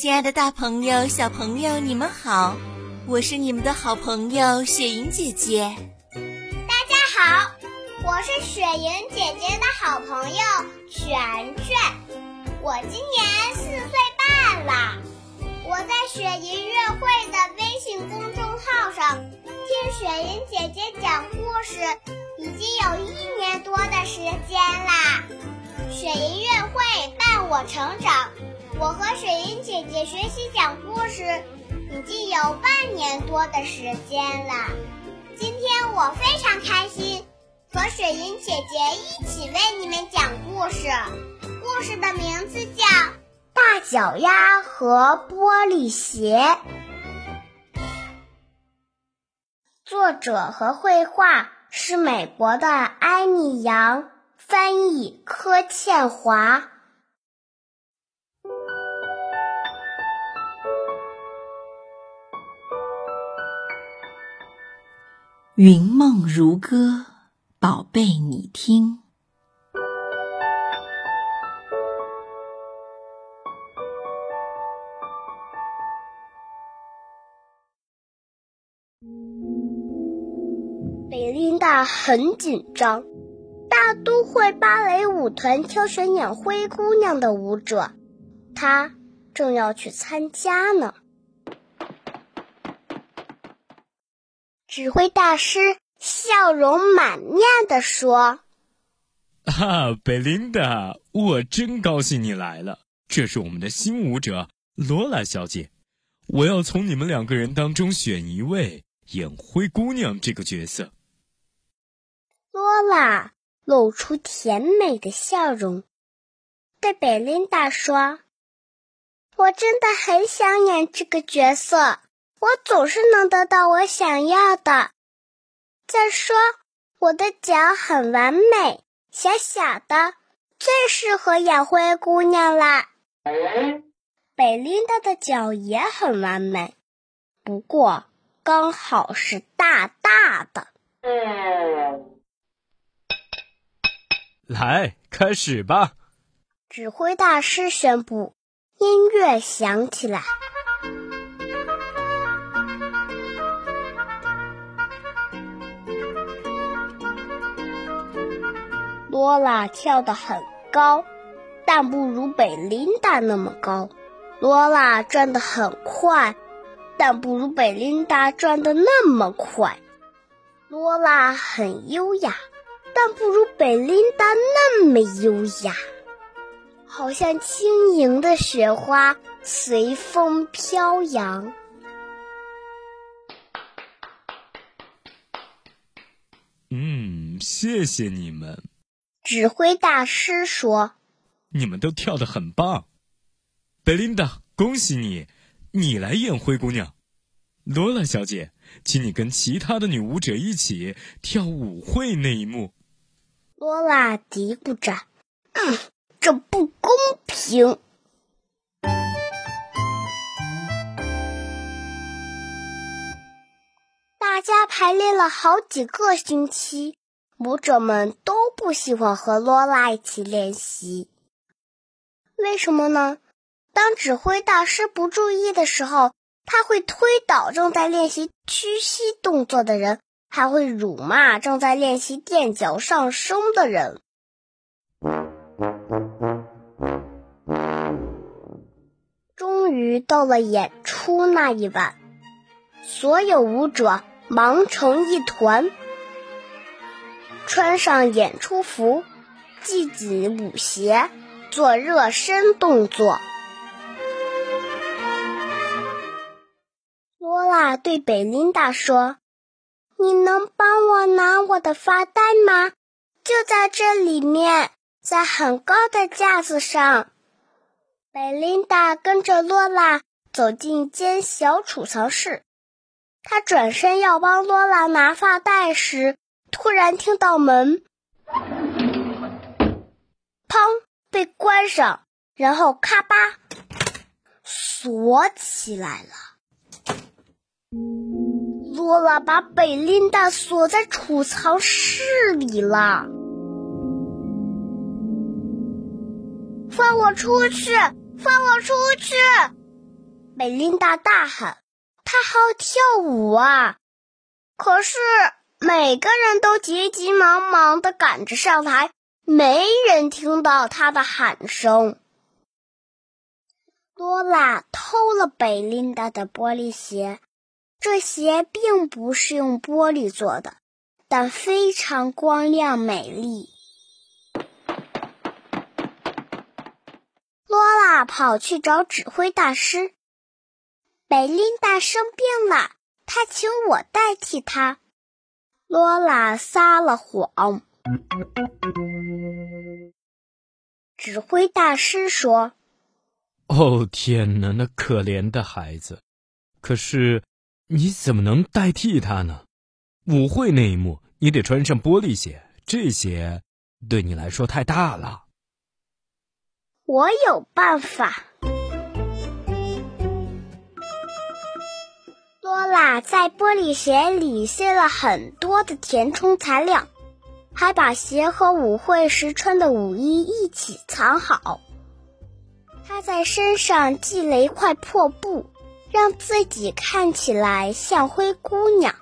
亲爱的，大朋友、小朋友，你们好！我是你们的好朋友雪莹姐姐。大家好，我是雪莹姐姐的好朋友全全。我今年四岁半了。我在雪莹音乐会的微信公众号上听雪莹姐姐讲故事，已经有一年多的时间啦。雪莹音乐会伴我成长。我和雪莹姐姐学习讲故事已经有半年多的时间了。今天我非常开心，和雪莹姐姐一起为你们讲故事。故事的名字叫《大脚丫和玻璃鞋》，作者和绘画是美国的艾米杨，翻译柯倩华。云梦如歌，宝贝，你听。贝琳达很紧张，大都会芭蕾舞团挑选演灰姑娘的舞者，她正要去参加呢。指挥大师笑容满面地说：“啊，贝琳达，我真高兴你来了。这是我们的新舞者罗拉小姐，我要从你们两个人当中选一位演灰姑娘这个角色。”罗拉露出甜美的笑容，对贝琳达说：“我真的很想演这个角色。”我总是能得到我想要的。再说，我的脚很完美，小小的，最适合演灰姑娘啦。贝琳达的脚也很完美，不过刚好是大大的。来，开始吧！指挥大师宣布，音乐响起来。罗拉跳得很高，但不如贝琳达那么高。罗拉转得很快，但不如贝琳达转得那么快。罗拉很优雅，但不如贝琳达那么优雅。好像轻盈的雪花随风飘扬。嗯，谢谢你们。指挥大师说：“你们都跳得很棒，贝琳达，恭喜你，你来演灰姑娘。罗拉小姐，请你跟其他的女舞者一起跳舞会那一幕。”罗拉嘀咕着：“嗯，这不公平。”大家排练了好几个星期。舞者们都不喜欢和罗拉一起练习，为什么呢？当指挥大师不注意的时候，他会推倒正在练习屈膝动作的人，还会辱骂正在练习垫脚上升的人。终于到了演出那一晚，所有舞者忙成一团。穿上演出服，系紧舞鞋，做热身动作。罗拉对贝琳达说：“你能帮我拿我的发带吗？就在这里面，在很高的架子上。”贝琳达跟着罗拉走进一间小储藏室，她转身要帮罗拉拿发带时。突然听到门“砰”被关上，然后咔吧锁起来了。罗拉把贝琳达锁在储藏室里了。放我出去！放我出去！贝琳达大喊：“他好跳舞啊！”可是每个人都急急忙忙地赶着上台，没人听到他的喊声。罗拉偷了贝琳达的玻璃鞋，这鞋并不是用玻璃做的，但非常光亮美丽。罗拉跑去找指挥大师。贝琳达生病了，她请我代替她。罗拉撒了谎。指挥大师说。哦天哪，那可怜的孩子！可是你怎么能代替他呢？舞会那一幕，你得穿上玻璃鞋，这鞋对你来说太大了。我有办法。拉在玻璃鞋里塞了很多的填充材料，还把鞋和舞会时穿的舞衣一起藏好。他在身上系了一块破布，让自己看起来像灰姑娘。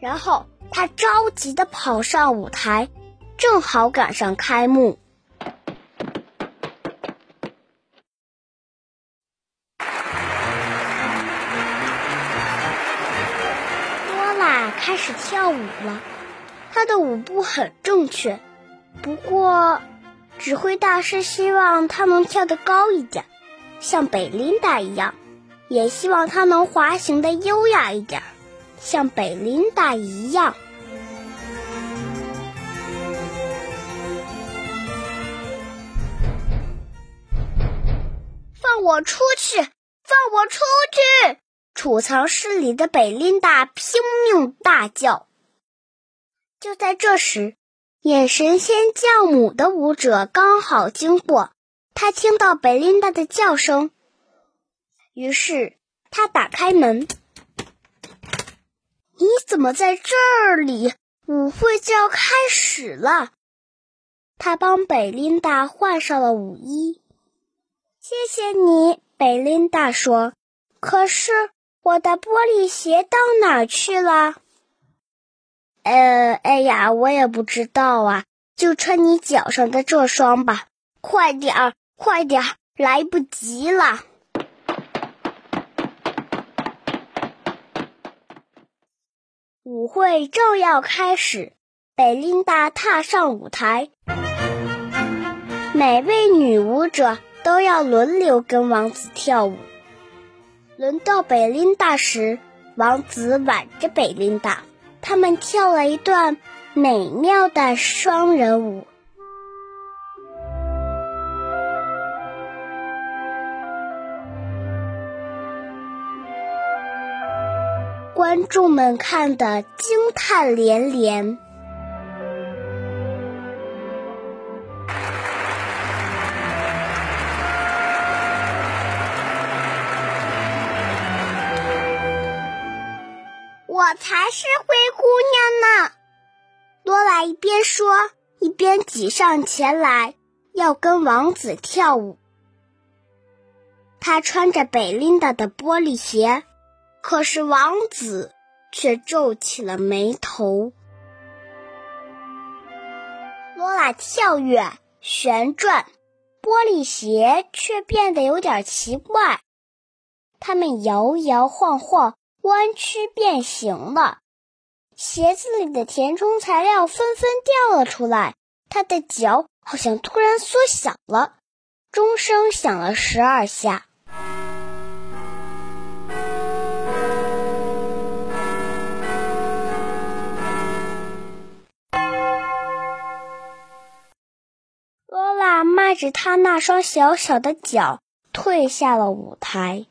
然后他着急的跑上舞台，正好赶上开幕。开始跳舞了，他的舞步很正确，不过。指挥大师希望他能跳得高一点，像贝琳达一样；也希望他能滑行的优雅一点，像贝琳达一样。放我出去！放我出去！储藏室里的贝琳达拼命大叫。就在这时。眼神仙教母的舞者刚好经过，他听到贝琳达的叫声，于是他打开门。你怎么在这里？舞会就要开始了。他帮贝琳达换上了舞衣。谢谢你，贝琳达说。可是我的玻璃鞋到哪去了？呃，哎呀，我也不知道啊，就穿你脚上的这双吧，快点儿，快点儿，来不及了。舞会正要开始，贝琳达踏上舞台，每位女舞者都要轮流跟王子跳舞。轮到贝琳达时，王子挽着贝琳达。他们跳了一段美妙的双人舞，观众们看得惊叹连连。我才是灰姑娘呢！罗拉一边说，一边挤上前来，要跟王子跳舞。她穿着贝琳达的玻璃鞋，可是王子却皱起了眉头。罗拉跳跃、旋转，玻璃鞋却变得有点奇怪，它们摇摇晃晃。弯曲变形了，鞋子里的填充材料纷纷掉了出来。他的脚好像突然缩小了。钟声响了十二下。罗拉迈着他那双小小的脚退下了舞台。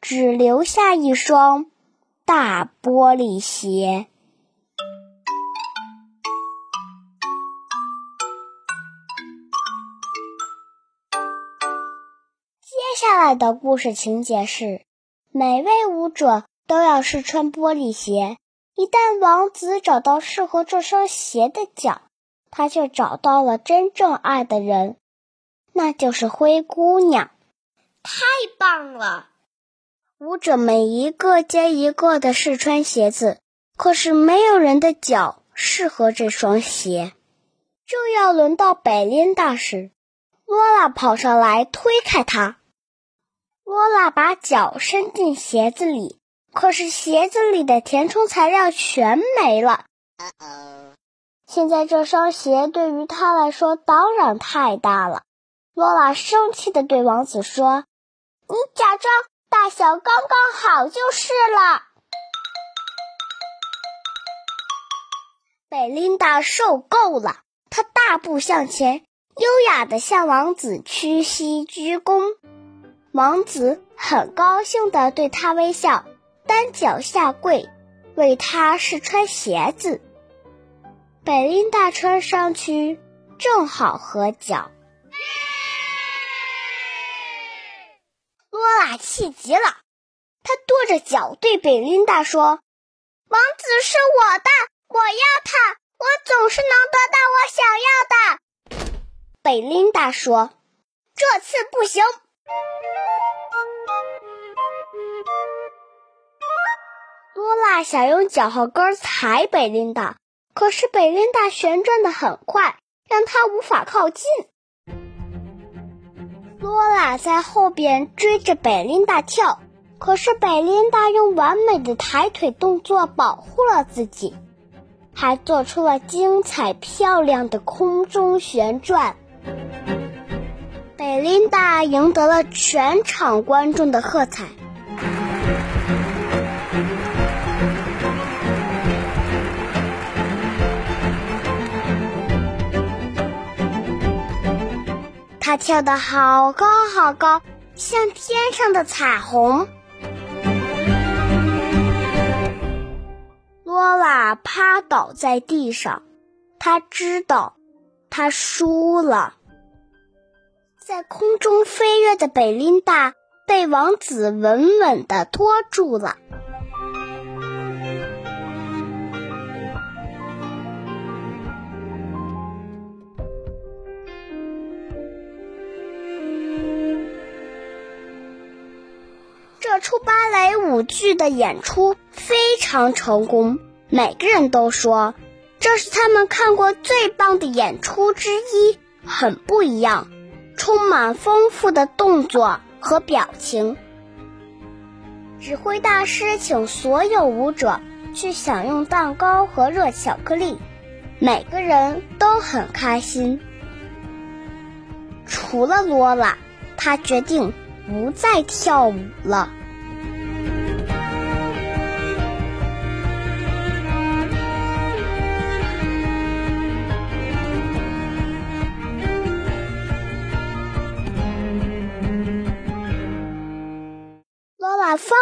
只留下一双大玻璃鞋。接下来的故事情节是：每位舞者都要试穿玻璃鞋。一旦王子找到适合这双鞋的脚，他就找到了真正爱的人，那就是灰姑娘。太棒了！舞者们一个接一个的试穿鞋子，可是没有人的脚适合这双鞋。正要轮到百琳达时，罗拉跑上来推开他。罗拉把脚伸进鞋子里，可是鞋子里的填充材料全没了。现在这双鞋对于他来说当然太大了。罗拉生气地对王子说：“你假装。”大小刚刚好就是了。贝琳达受够了，她大步向前，优雅的向王子屈膝鞠躬。王子很高兴的对她微笑，单脚下跪，为她试穿鞋子。贝琳达穿上去正好合脚。气极了，他跺着脚对贝琳达说：“王子是我的，我要他，我总是能得到我想要的。”贝琳达说：“这次不行。”罗拉想用脚后跟踩贝琳达，可是贝琳达旋转的很快，让他无法靠近。罗拉在后边追着贝琳达跳，可是贝琳达用完美的抬腿动作保护了自己，还做出了精彩漂亮的空中旋转。贝琳达赢得了全场观众的喝彩。他跳得好高好高，像天上的彩虹。罗拉趴倒在地上，他知道他输了。在空中飞跃的贝琳达被王子稳稳地拖住了。出芭蕾舞剧的演出非常成功，每个人都说这是他们看过最棒的演出之一，很不一样，充满丰富的动作和表情。指挥大师请所有舞者去享用蛋糕和热巧克力，每个人都很开心，除了罗拉，他决定不再跳舞了。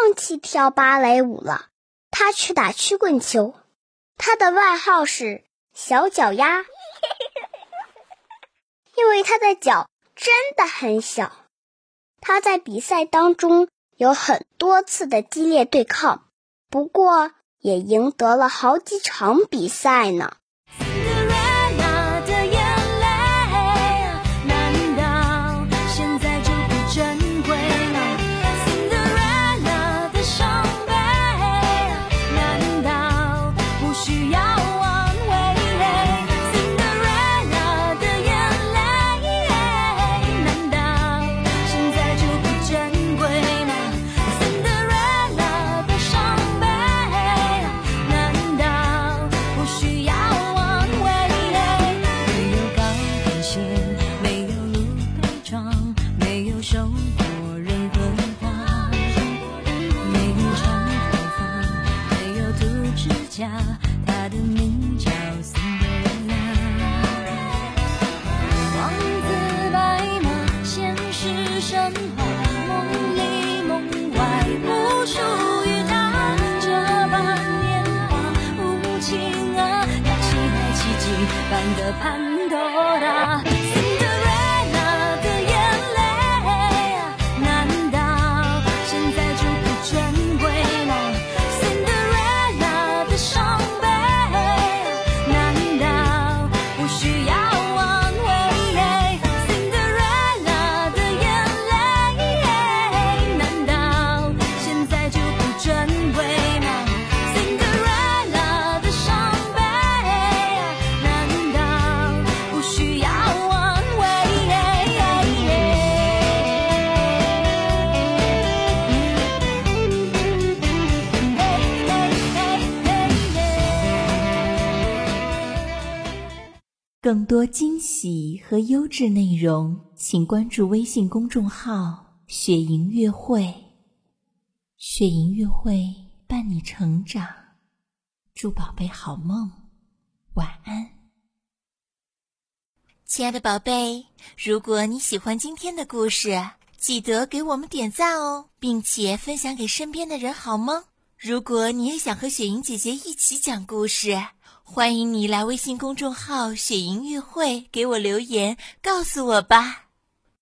放弃跳芭蕾舞了，他去打曲棍球。他的外号是“小脚丫”，因为他的脚真的很小。他在比赛当中有很多次的激烈对抗，不过也赢得了好几场比赛呢。神话梦里梦外不属于他，这般年华无情啊，他期待奇迹般的盼望。更多惊喜和优质内容，请关注微信公众号“雪莹乐会”。雪莹乐会伴你成长，祝宝贝好梦，晚安。亲爱的宝贝，如果你喜欢今天的故事，记得给我们点赞哦，并且分享给身边的人，好吗？如果你也想和雪莹姐姐一起讲故事，欢迎你来微信公众号“雪莹乐会”给我留言，告诉我吧。